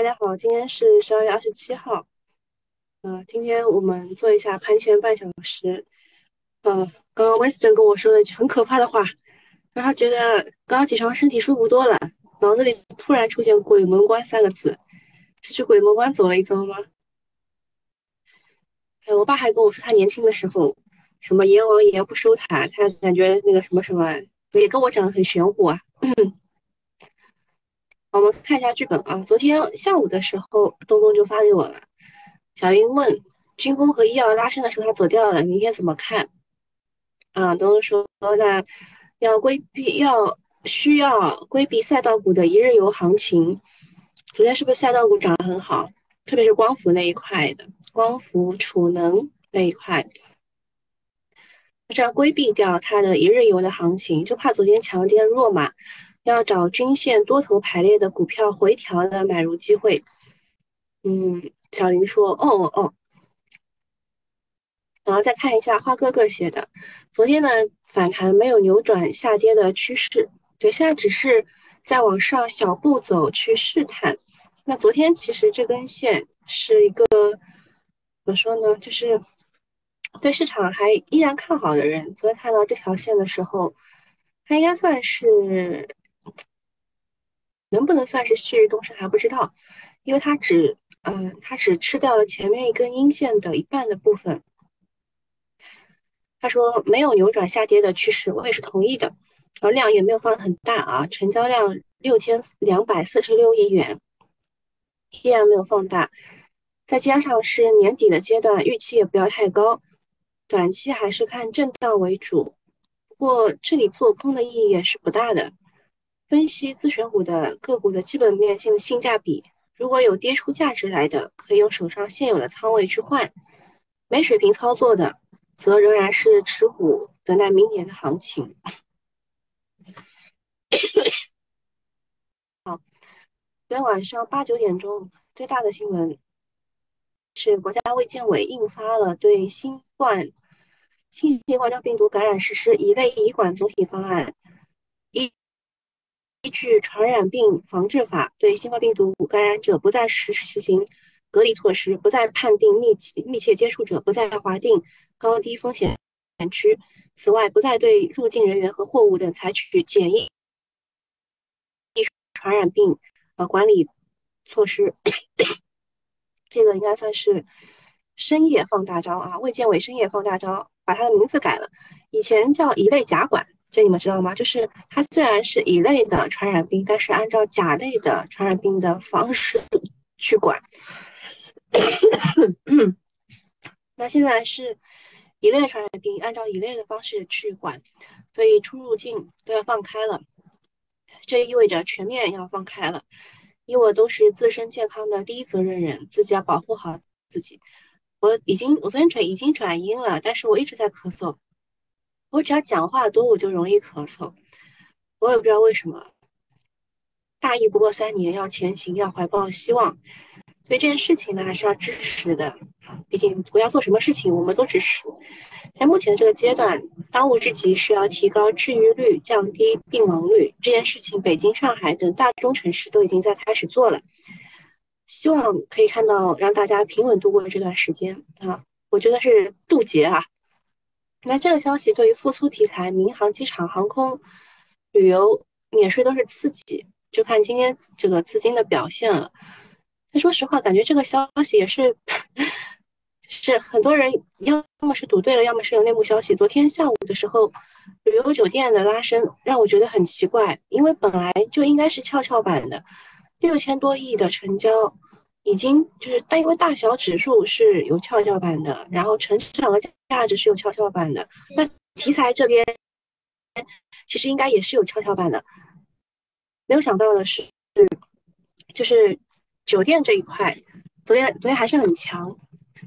大家好，今天是十二月二十七号。呃，今天我们做一下盘前半小时。呃，刚刚 Winston 跟我说了一句很可怕的话，让他觉得刚刚起床身体舒服多了，脑子里突然出现“鬼门关”三个字，是去鬼门关走了一遭吗？哎，我爸还跟我说，他年轻的时候，什么阎王爷不收他，他感觉那个什么什么，也跟我讲的很玄乎啊。我们看一下剧本啊。昨天下午的时候，东东就发给我了。小英问军工和医药拉升的时候，他走掉了，明天怎么看？啊，东东说那要规避，要需要规避赛道股的一日游行情。昨天是不是赛道股涨得很好？特别是光伏那一块的，光伏储能那一块，这样规避掉它的一日游的行情，就怕昨天强跌弱嘛。要找均线多头排列的股票回调的买入机会。嗯，小云说：“哦哦哦。”然后再看一下花哥哥写的，昨天的反弹没有扭转下跌的趋势，对，现在只是在往上小步走去试探。那昨天其实这根线是一个怎么说呢？就是对市场还依然看好的人，昨天看到这条线的时候，它应该算是。能不能算是旭日东升还不知道，因为它只，嗯，它只吃掉了前面一根阴线的一半的部分。他说没有扭转下跌的趋势，我也是同意的。而量也没有放很大啊，成交量六千两百四十六亿元，依然没有放大。再加上是年底的阶段，预期也不要太高，短期还是看震荡为主。不过这里做空的意义也是不大的。分析自选股的个股的基本面性性价比，如果有跌出价值来的，可以用手上现有的仓位去换；没水平操作的，则仍然是持股等待明年的行情。好，昨天晚上八九点钟，最大的新闻是国家卫健委印发了对新冠新型冠状病毒感染实施一类医管总体方案。依据《传染病防治法》，对新冠病毒感染者不再实实行隔离措施，不再判定密切密切接触者，不再划定高低风险区。此外，不再对入境人员和货物等采取检疫传染病呃管理措施。这个应该算是深夜放大招啊！卫健委深夜放大招，把它的名字改了，以前叫乙类甲管。这你们知道吗？就是它虽然是乙类的传染病，但是按照甲类的传染病的方式去管。那现在是乙类传染病，按照乙类的方式去管，所以出入境都要放开了。这意味着全面要放开了。你我都是自身健康的第一责任人，自己要保护好自己。我已经，我昨天转已经转阴了，但是我一直在咳嗽。我只要讲话多，我就容易咳嗽。我也不知道为什么。大意不过三年，要前行，要怀抱希望。所以这件事情呢，还是要支持的啊。毕竟国家做什么事情，我们都支持。在目前这个阶段，当务之急是要提高治愈率，降低病亡率。这件事情，北京、上海等大中城市都已经在开始做了。希望可以看到，让大家平稳度过这段时间啊。我觉得是渡劫啊。那这个消息对于复苏题材、民航机场、航空、旅游、免税都是刺激，就看今天这个资金的表现了。但说实话，感觉这个消息也是，是很多人要么是赌对了，要么是有内幕消息。昨天下午的时候，旅游酒店的拉升让我觉得很奇怪，因为本来就应该是跷跷板的，六千多亿的成交。已经就是，但因为大小指数是有跷跷板的，然后成长和价值是有跷跷板的，那题材这边其实应该也是有跷跷板的。没有想到的是，就是酒店这一块，昨天昨天还是很强，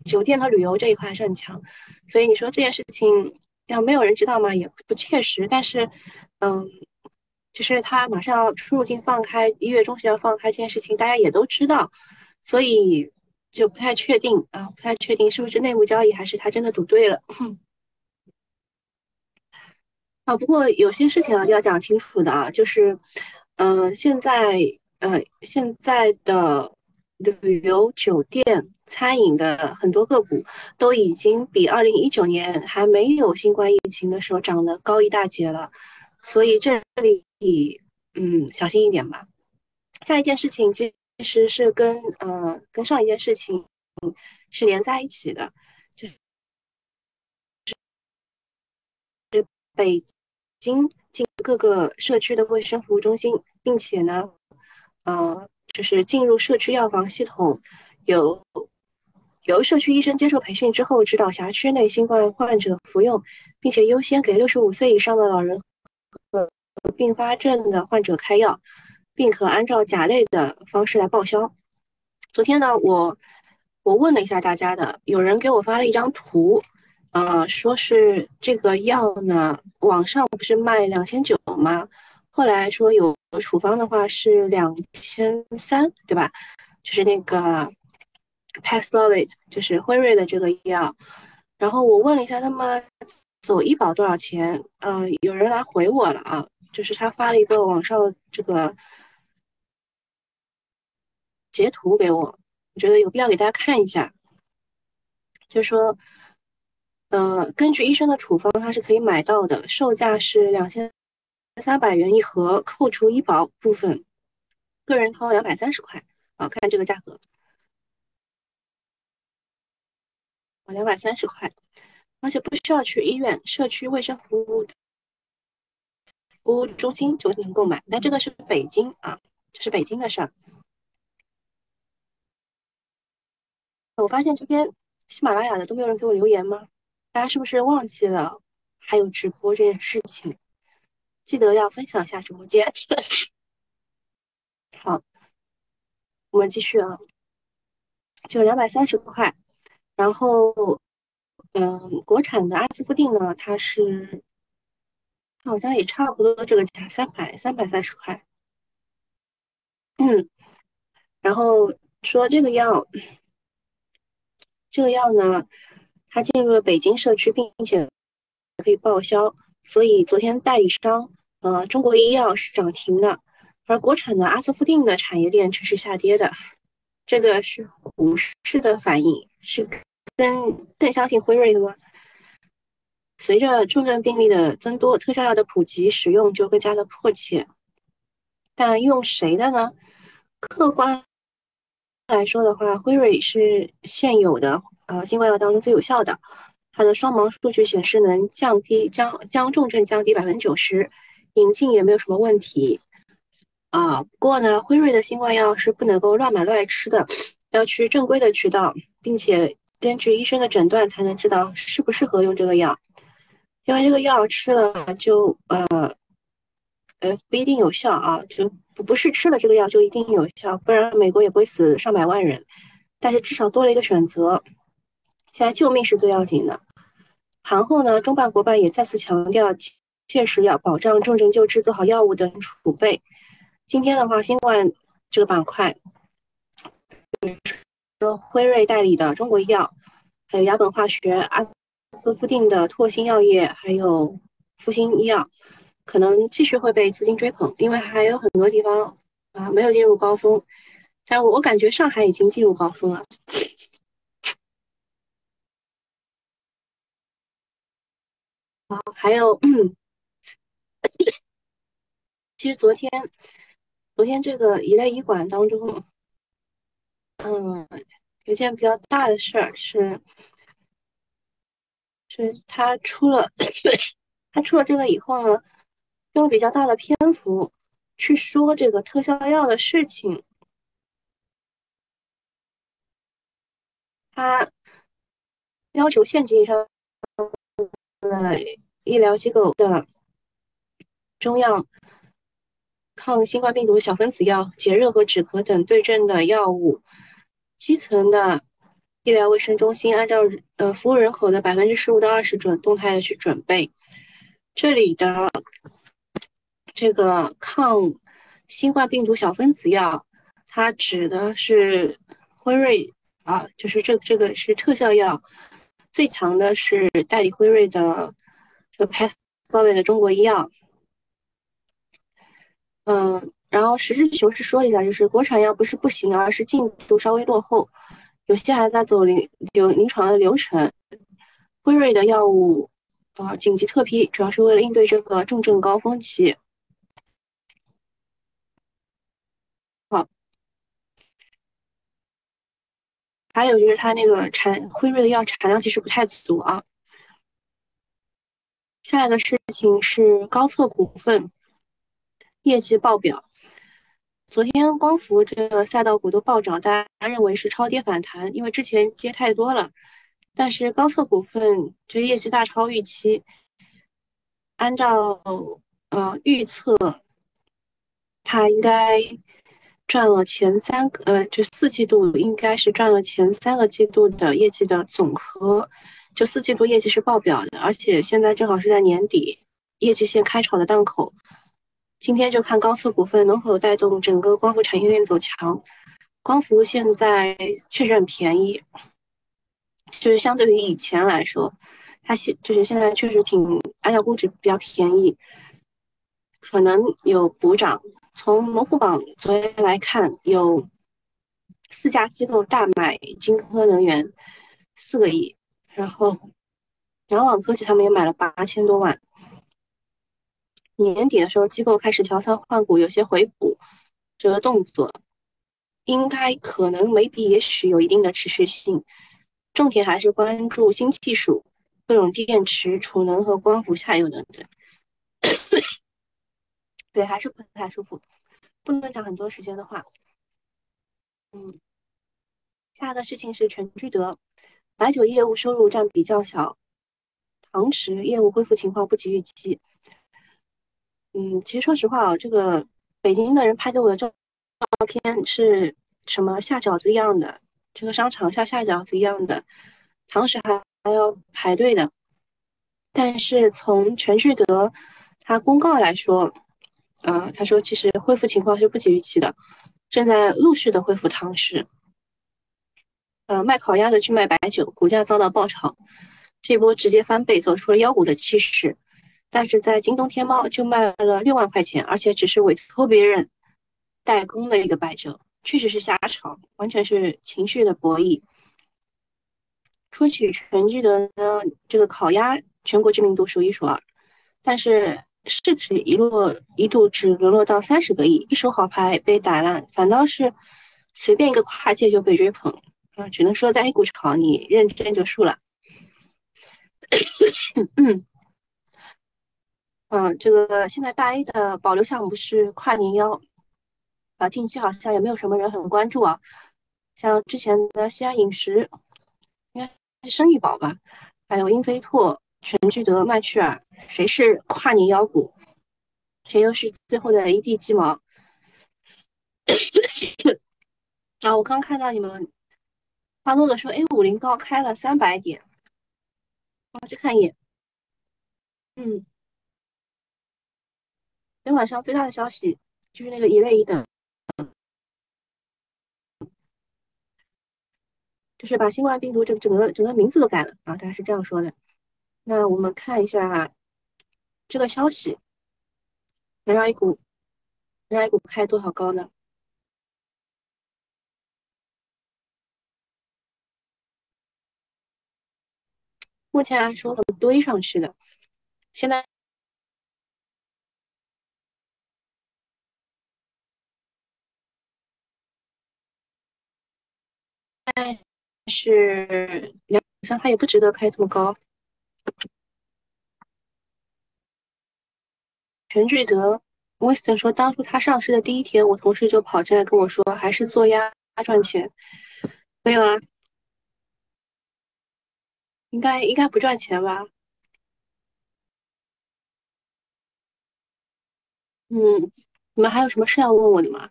酒店和旅游这一块还是很强。所以你说这件事情要没有人知道吗？也不切实。但是，嗯，就是他马上要出入境放开，一月中旬要放开这件事情，大家也都知道。所以就不太确定啊，不太确定是不是内幕交易，还是他真的赌对了。啊，不过有些事情啊要讲清楚的啊，就是，嗯，现在，呃，现在的旅游、酒店、餐饮的很多个股都已经比二零一九年还没有新冠疫情的时候涨得高一大截了，所以这里嗯小心一点吧。下一件事情其其实是跟呃跟上一件事情是连在一起的，就是北京进各个社区的卫生服务中心，并且呢，呃。就是进入社区药房系统，由由社区医生接受培训之后，指导辖区内新冠患者服用，并且优先给六十五岁以上的老人和并发症的患者开药，并可按照甲类的方式来报销。昨天呢，我我问了一下大家的，有人给我发了一张图，呃，说是这个药呢，网上不是卖两千九吗？后来说有处方的话是两千三，对吧？就是那个 Paxlovid，就是辉瑞的这个药。然后我问了一下他们走医保多少钱，嗯，有人来回我了啊，就是他发了一个网上这个截图给我，我觉得有必要给大家看一下，就是说，呃，根据医生的处方，它是可以买到的，售价是两千。三百元一盒，扣除医保部分，个人掏两百三十块。啊，看这个价格，啊，两百三十块，而且不需要去医院，社区卫生服务服务中心就能购买。但这个是北京啊，这是北京的事儿。我发现这边喜马拉雅的都没有人给我留言吗？大家是不是忘记了还有直播这件事情？记得要分享一下直播间。好，我们继续啊，就两百三十块。然后，嗯，国产的阿司匹定呢，它是好像也差不多这个价，三百三百三十块。嗯，然后说这个药，这个药呢，它进入了北京社区，并且可以报销。所以昨天代理商，呃，中国医药是涨停的，而国产的阿斯夫定的产业链却是下跌的。这个是股市的反应，是更更相信辉瑞的吗？随着重症病例的增多，特效药的普及使用就更加的迫切。但用谁的呢？客观来说的话，辉瑞是现有的呃新冠药当中最有效的。它的双盲数据显示能降低将将重症降低百分之九十，引进也没有什么问题啊。不过呢，辉瑞的新冠药是不能够乱买乱吃的，要去正规的渠道，并且根据医生的诊断才能知道适不适合用这个药。因为这个药吃了就呃呃不一定有效啊，就不不是吃了这个药就一定有效，不然美国也不会死上百万人。但是至少多了一个选择。现在救命是最要紧的。盘后呢，中办国办也再次强调，切实要保障重症救治，做好药物等储备。今天的话，新冠这个板块，说辉瑞代理的中国医药，还有雅本化学、阿斯夫定的拓新药业，还有复星医药，可能继续会被资金追捧，因为还有很多地方啊没有进入高峰，但我感觉上海已经进入高峰了。还有，其实昨天，昨天这个一类医馆当中，嗯，有件比较大的事儿是，是他出了，他出了这个以后呢，用比较大的篇幅去说这个特效药的事情，他要求县级以上。呃，医疗机构的中药抗新冠病毒小分子药、解热和止咳等对症的药物，基层的医疗卫生中心按照呃服务人口的百分之十五到二十准动态的去准备。这里的这个抗新冠病毒小分子药，它指的是辉瑞啊，就是这这个是特效药。最强的是代理辉瑞的这个 Paxlovid 的中国医药，嗯，然后实事求是说一下，就是国产药不是不行，而是进度稍微落后，有些还在走临有临床的流程。辉瑞的药物，呃，紧急特批，主要是为了应对这个重症高峰期。还有就是它那个产辉瑞的药产量其实不太足啊。下一个事情是高策股份业绩报表。昨天光伏这个赛道股都暴涨，大家认为是超跌反弹，因为之前跌太多了。但是高策股份这业绩大超预期，按照呃预测，它应该赚了前三个呃就四季度应该是赚了前三个季度的业绩的总和，就四季度业绩是爆表的，而且现在正好是在年底业绩线开炒的档口，今天就看高策股份能否带动整个光伏产业链走强，光伏现在确实很便宜。就是相对于以前来说，它现就是现在确实挺按照估值比较便宜，可能有补涨。从龙虎榜昨天来看，有四家机构大买金科能源四个亿，然后南网科技他们也买了八千多万。年底的时候，机构开始调仓换股，有些回补这个动作，应该可能每笔也许有一定的持续性。重点还是关注新技术，各种电池、储能和光伏下游等等。对，还是不太舒服，不能讲很多时间的话。嗯，下一个事情是全聚德白酒业务收入占比较小，堂食业务恢复情况不及预期。嗯，其实说实话啊，这个北京的人拍给我的照照片是什么下饺子一样的。这个商场像下饺子一样的，堂食还还要排队的。但是从全聚德他公告来说，呃，他说其实恢复情况是不及预期的，正在陆续的恢复堂食。呃，卖烤鸭的去卖白酒，股价遭到爆炒，这波直接翻倍，走出了妖股的气势。但是在京东、天猫就卖了六万块钱，而且只是委托别人代工的一个白酒。确实是瞎炒，完全是情绪的博弈。说起全聚德呢，这个烤鸭全国知名度数一数二，但是市值一落一度只沦落到三十个亿，一手好牌被打烂，反倒是随便一个跨界就被追捧啊！只能说在 A 股炒，你认真就输了。嗯，嗯，这个现在大 A 的保留项目是跨年幺。啊，近期好像也没有什么人很关注啊。像之前的西安饮食，应该是生意宝吧，还有英飞拓、全聚德、麦趣尔，谁是跨年妖股？谁又是最后的一地鸡毛？啊，我刚看到你们花哥哥说 A 五零高开了三百点，我去看一眼。嗯，今天晚上最大的消息就是那个一类一等。就是把新冠病毒这个整个整个名字都改了啊，大家是这样说的。那我们看一下这个消息，能让一股能让一股开多少高呢？目前来说很，堆上去的，现在。但是两像它也不值得开这么高。全聚德，Winston 说，当初他上市的第一天，我同事就跑进来跟我说，还是做鸭赚钱。没有啊，应该应该不赚钱吧？嗯，你们还有什么事要问我的吗？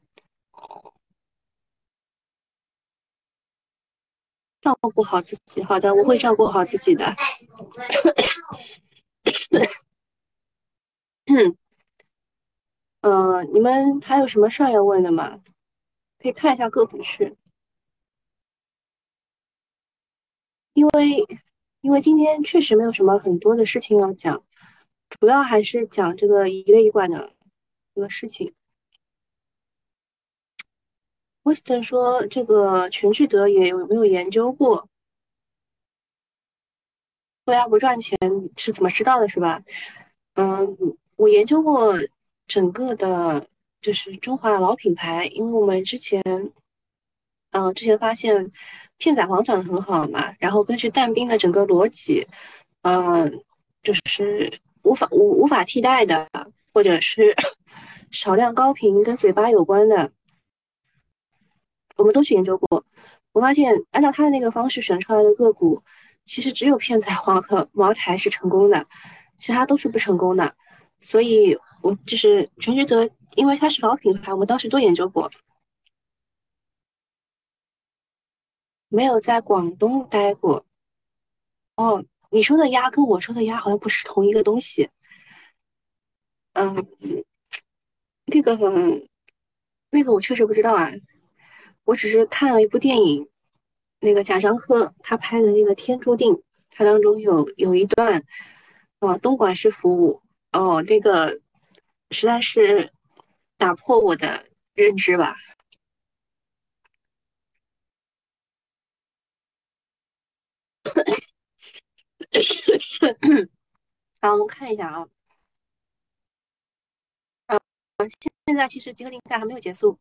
照顾好自己，好的，我会照顾好自己的。嗯，呃，你们还有什么事儿要问的吗？可以看一下个股去，因为因为今天确实没有什么很多的事情要讲，主要还是讲这个一类一管的这个事情。威斯顿说这个全聚德也有没有研究过？做鸭不赚钱是怎么知道的，是吧？嗯，我研究过整个的，就是中华老品牌，因为我们之前，嗯，之前发现片仔癀长得很好嘛，然后根据蛋冰的整个逻辑，嗯，就是无法无无法替代的，或者是 少量高频跟嘴巴有关的，我们都去研究过。我发现按照他的那个方式选出来的个股，其实只有片仔癀和茅台是成功的。其他都是不成功的，所以我就是全聚德，因为它是老品牌，我们当时都研究过。没有在广东待过。哦，你说的鸭跟我说的鸭好像不是同一个东西。嗯，那个那个我确实不知道啊，我只是看了一部电影，那个贾樟柯他拍的那个《天注定》，他当中有有一段。哦，东莞式服务哦，那个实在是打破我的认知吧。好，我们看一下啊，啊，现现在其实集合竞赛还没有结束，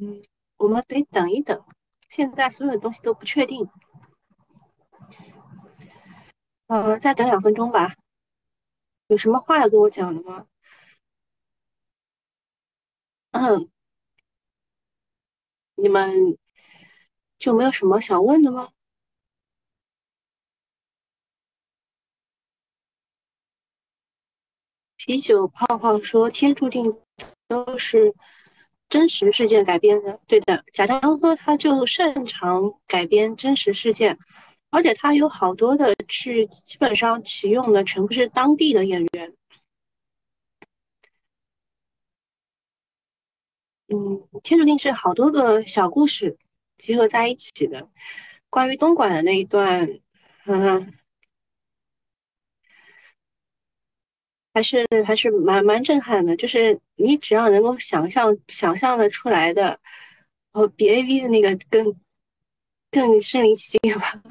嗯，我们得等一等，现在所有的东西都不确定。呃，再等两分钟吧。有什么话要跟我讲的吗？嗯，你们就没有什么想问的吗？啤酒泡泡说：“天注定都是真实事件改编的。”对的，贾樟柯他就擅长改编真实事件。而且他有好多的去，基本上启用的全部是当地的演员。嗯，天注定是好多个小故事集合在一起的。关于东莞的那一段，嗯，还是还是蛮蛮震撼的。就是你只要能够想象想象的出来的，哦，比 A V 的那个更更身临其境吧。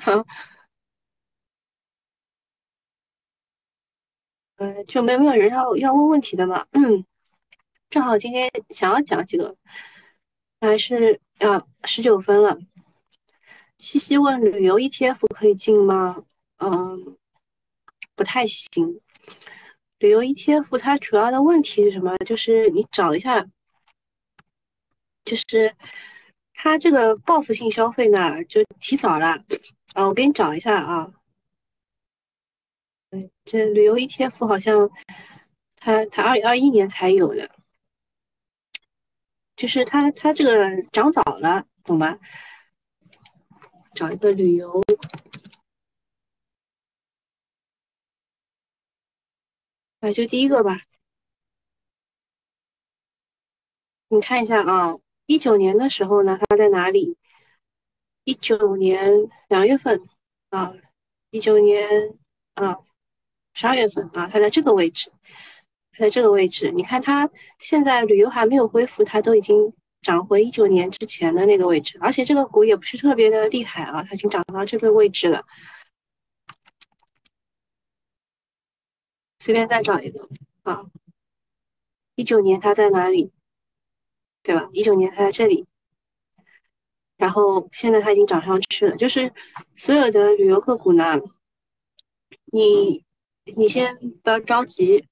呃，就没有没有人要要问问题的嘛？嗯，正好今天想要讲几个，还是啊十九分了。西西问旅游 ETF 可以进吗？嗯，不太行。旅游 ETF 它主要的问题是什么？就是你找一下，就是它这个报复性消费呢，就提早了。啊，我给你找一下啊。这旅游 ETF 好像，它它二二一年才有的，就是它它这个涨早了，懂吗？找一个旅游，哎，就第一个吧，你看一下啊，一九年的时候呢，它在哪里？一九年两月份啊，一九年啊。十二月份啊，它在这个位置，它在这个位置。你看它现在旅游还没有恢复，它都已经涨回一九年之前的那个位置，而且这个股也不是特别的厉害啊，它已经涨到这个位置了。随便再找一个啊，一九年它在哪里？对吧？一九年它在这里，然后现在它已经涨上去了。就是所有的旅游个股呢，你。你先不要着急，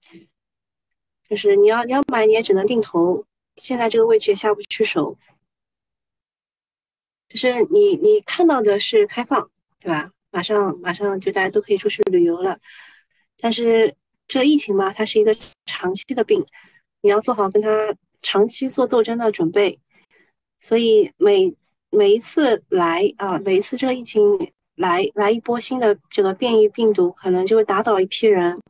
就是你要你要买，你也只能定投。现在这个位置也下不去手，就是你你看到的是开放，对吧？马上马上就大家都可以出去旅游了。但是这疫情嘛，它是一个长期的病，你要做好跟它长期做斗争的准备。所以每每一次来啊，每一次这个疫情。来来一波新的这个变异病毒，可能就会打倒一批人。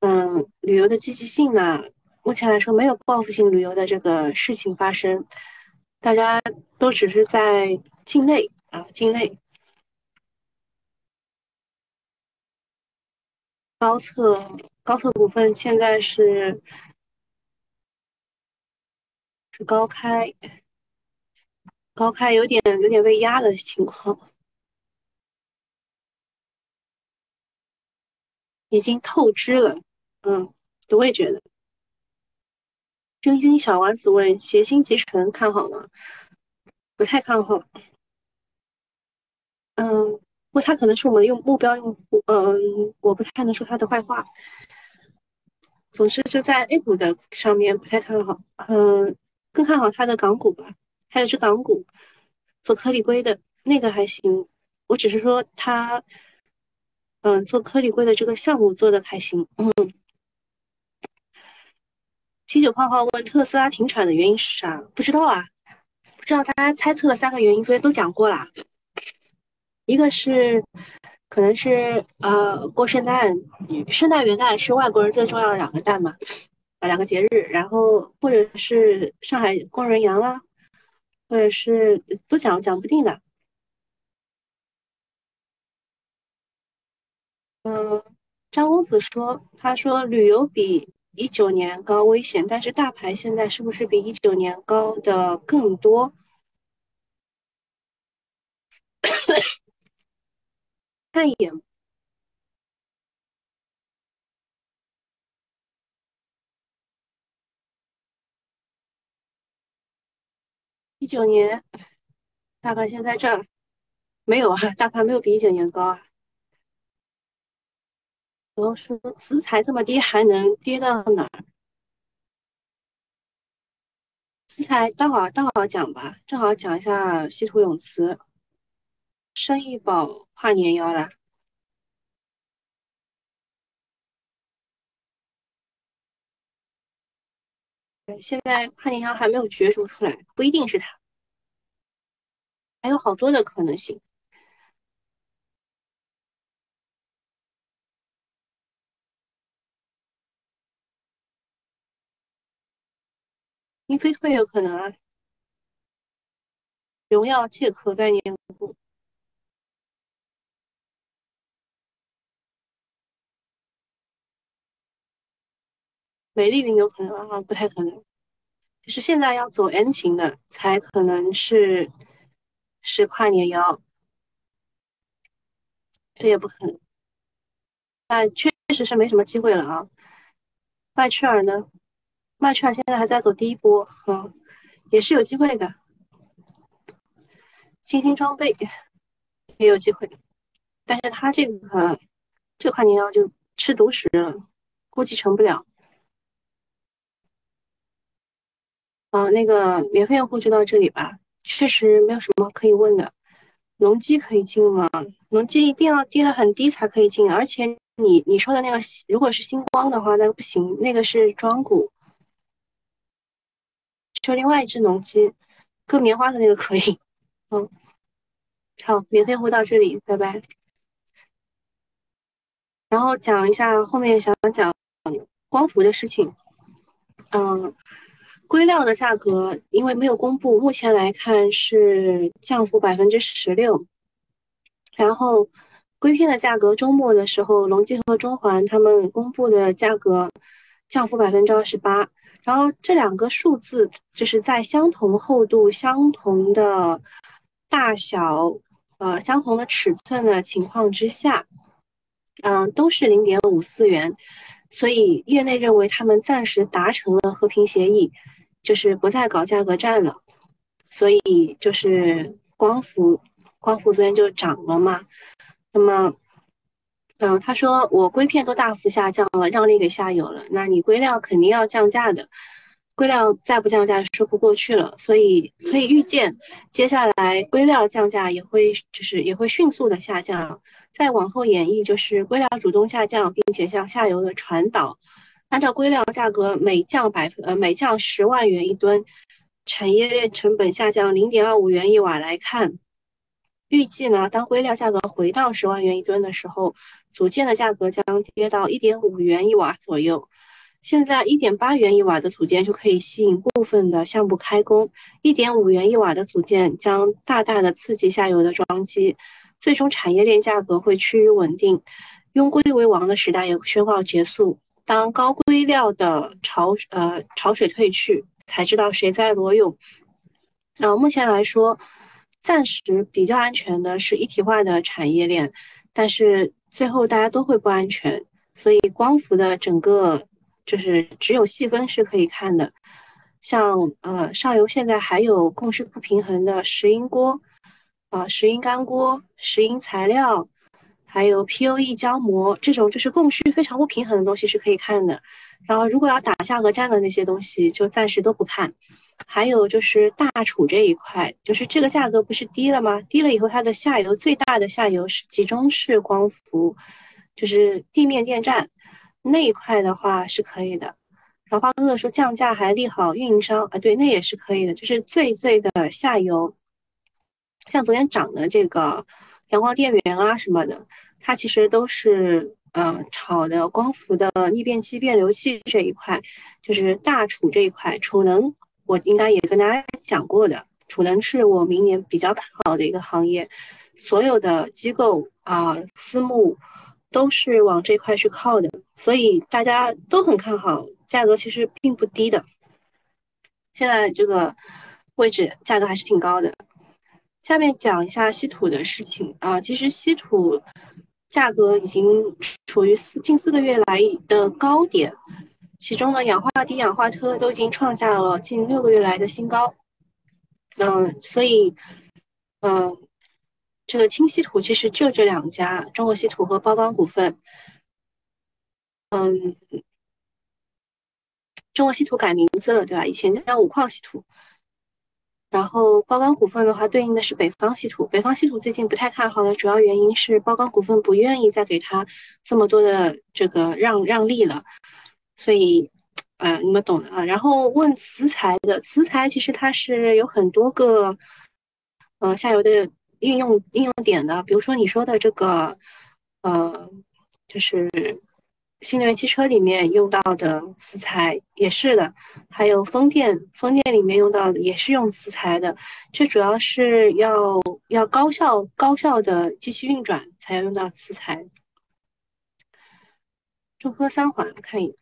嗯，旅游的积极性呢，目前来说没有报复性旅游的这个事情发生，大家都只是在境内啊，境内。高测高测股份现在是是高开，高开有点有点被压的情况，已经透支了。嗯，我也觉得。真君小丸子问：协鑫集成看好吗？不太看好。嗯，不过他可能是我们用目标用户。嗯，我不太能说他的坏话。总之就在 A 股的上面不太看好。嗯，更看好他的港股吧。还有只港股做颗粒硅的那个还行。我只是说他，嗯，做颗粒硅的这个项目做的还行。嗯。啤酒泡泡问特斯拉停产的原因是啥？不知道啊，不知道。大家猜测了三个原因，昨天都讲过了。一个是，可能是呃过圣诞，圣诞元旦是外国人最重要的两个蛋嘛，啊两个节日。然后或者是上海工人阳啦，或者是都讲讲不定的。嗯，张公子说，他说旅游比。一九年高危险，但是大牌现在是不是比一九年高的更多？看一眼，一九年大盘现在这儿没有啊，大盘没有比一九年高啊。然后说资材这么低，还能跌到哪儿？资材待会儿待会儿讲吧，正好讲一下稀土永磁、生意宝跨年腰了。现在跨年腰还没有角逐出来，不一定是它，还有好多的可能性。英飞退有可能啊，荣耀借壳概念股，美丽云有可能啊，不太可能，就是现在要走 N 型的才可能是是跨年妖，这也不可能，那确实是没什么机会了啊。麦趣尔呢？麦趣尔现在还在走第一波，嗯，也是有机会的。新兴装备也有机会，但是他这个这块年要就吃独食了，估计成不了。啊，那个免费用户就到这里吧，确实没有什么可以问的。农机可以进吗？农机一定要跌得很低才可以进，而且你你说的那个如果是星光的话，那个不行，那个是庄股。就另外一只农机，割棉花的那个可以。嗯，好，免费会到这里，拜拜。然后讲一下后面想讲光伏的事情。嗯，硅料的价格因为没有公布，目前来看是降幅百分之十六。然后硅片的价格周末的时候，隆基和中环他们公布的价格降幅百分之二十八。然后这两个数字就是在相同厚度、相同的大小、呃相同的尺寸的情况之下，嗯，都是零点五四元，所以业内认为他们暂时达成了和平协议，就是不再搞价格战了，所以就是光伏，光伏昨天就涨了嘛，那么。嗯，他说我硅片都大幅下降了，让利给下游了，那你硅料肯定要降价的，硅料再不降价说不过去了，所以可以预见，接下来硅料降价也会就是也会迅速的下降，再往后演绎就是硅料主动下降，并且向下游的传导，按照硅料价格每降百分呃每降十万元一吨，产业链成本下降零点二五元一瓦来看。预计呢，当硅料价格回到十万元一吨的时候，组件的价格将跌到一点五元一瓦左右。现在一点八元一瓦的组件就可以吸引部分的项目开工，一点五元一瓦的组件将大大的刺激下游的装机，最终产业链价格会趋于稳定，用硅为王的时代也宣告结束。当高硅料的潮呃潮水退去，才知道谁在裸泳。呃，目前来说，暂时比较安全的是一体化的产业链，但是最后大家都会不安全，所以光伏的整个就是只有细分是可以看的。像呃上游现在还有供需不平衡的石英锅，啊石英干锅、石英材料，还有 POE 胶膜这种就是供需非常不平衡的东西是可以看的。然后如果要打价格战的那些东西就暂时都不看。还有就是大储这一块，就是这个价格不是低了吗？低了以后它的下游最大的下游是集中式光伏，就是地面电站那一块的话是可以的。然后花哥哥说降价还利好运营商啊，对，那也是可以的。就是最最的下游，像昨天涨的这个阳光电源啊什么的，它其实都是呃炒的光伏的逆变器、变流器这一块，就是大储这一块，储能我应该也跟大家讲过的，储能是我明年比较看好的一个行业，所有的机构啊、私募都是往这块去靠的，所以大家都很看好。价格其实并不低的，现在这个位置价格还是挺高的。下面讲一下稀土的事情啊，其实稀土价格已经处于四近四个月来的高点，其中呢氧化锑、氧化铊都已经创下了近六个月来的新高。嗯，所以嗯，这个轻稀土其实就这两家，中国稀土和包钢股份。嗯。中国稀土改名字了，对吧？以前叫五矿稀土。然后包钢股份的话，对应的是北方稀土。北方稀土最近不太看好的主要原因是包钢股份不愿意再给他这么多的这个让让利了。所以，呃，你们懂的啊。然后问磁材的，磁材其实它是有很多个，呃，下游的应用应用点的。比如说你说的这个，呃，就是。新能源汽车里面用到的磁材也是的，还有风电，风电里面用到的也是用磁材的。这主要是要要高效高效的机器运转才要用到磁材。中科三环看一眼，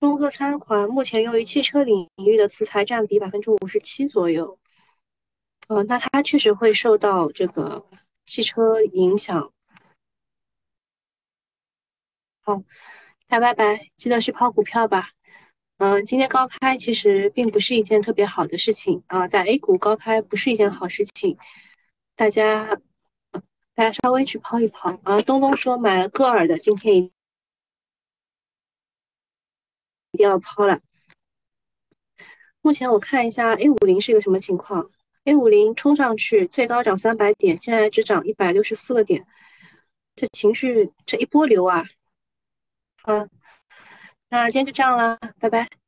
中科三环目前用于汽车领域的磁材占比百分之五十七左右。呃，那它确实会受到这个。汽车影响，好，大拜拜，记得去抛股票吧。嗯，今天高开其实并不是一件特别好的事情啊，在 A 股高开不是一件好事情，大家大家稍微去抛一抛啊。东东说买了歌尔的，今天一一定要抛了。目前我看一下 A 五零是一个什么情况。A 五零冲上去，最高涨三百点，现在只涨一百六十四个点，这情绪这一波流啊！嗯，那今天就这样啦，拜拜。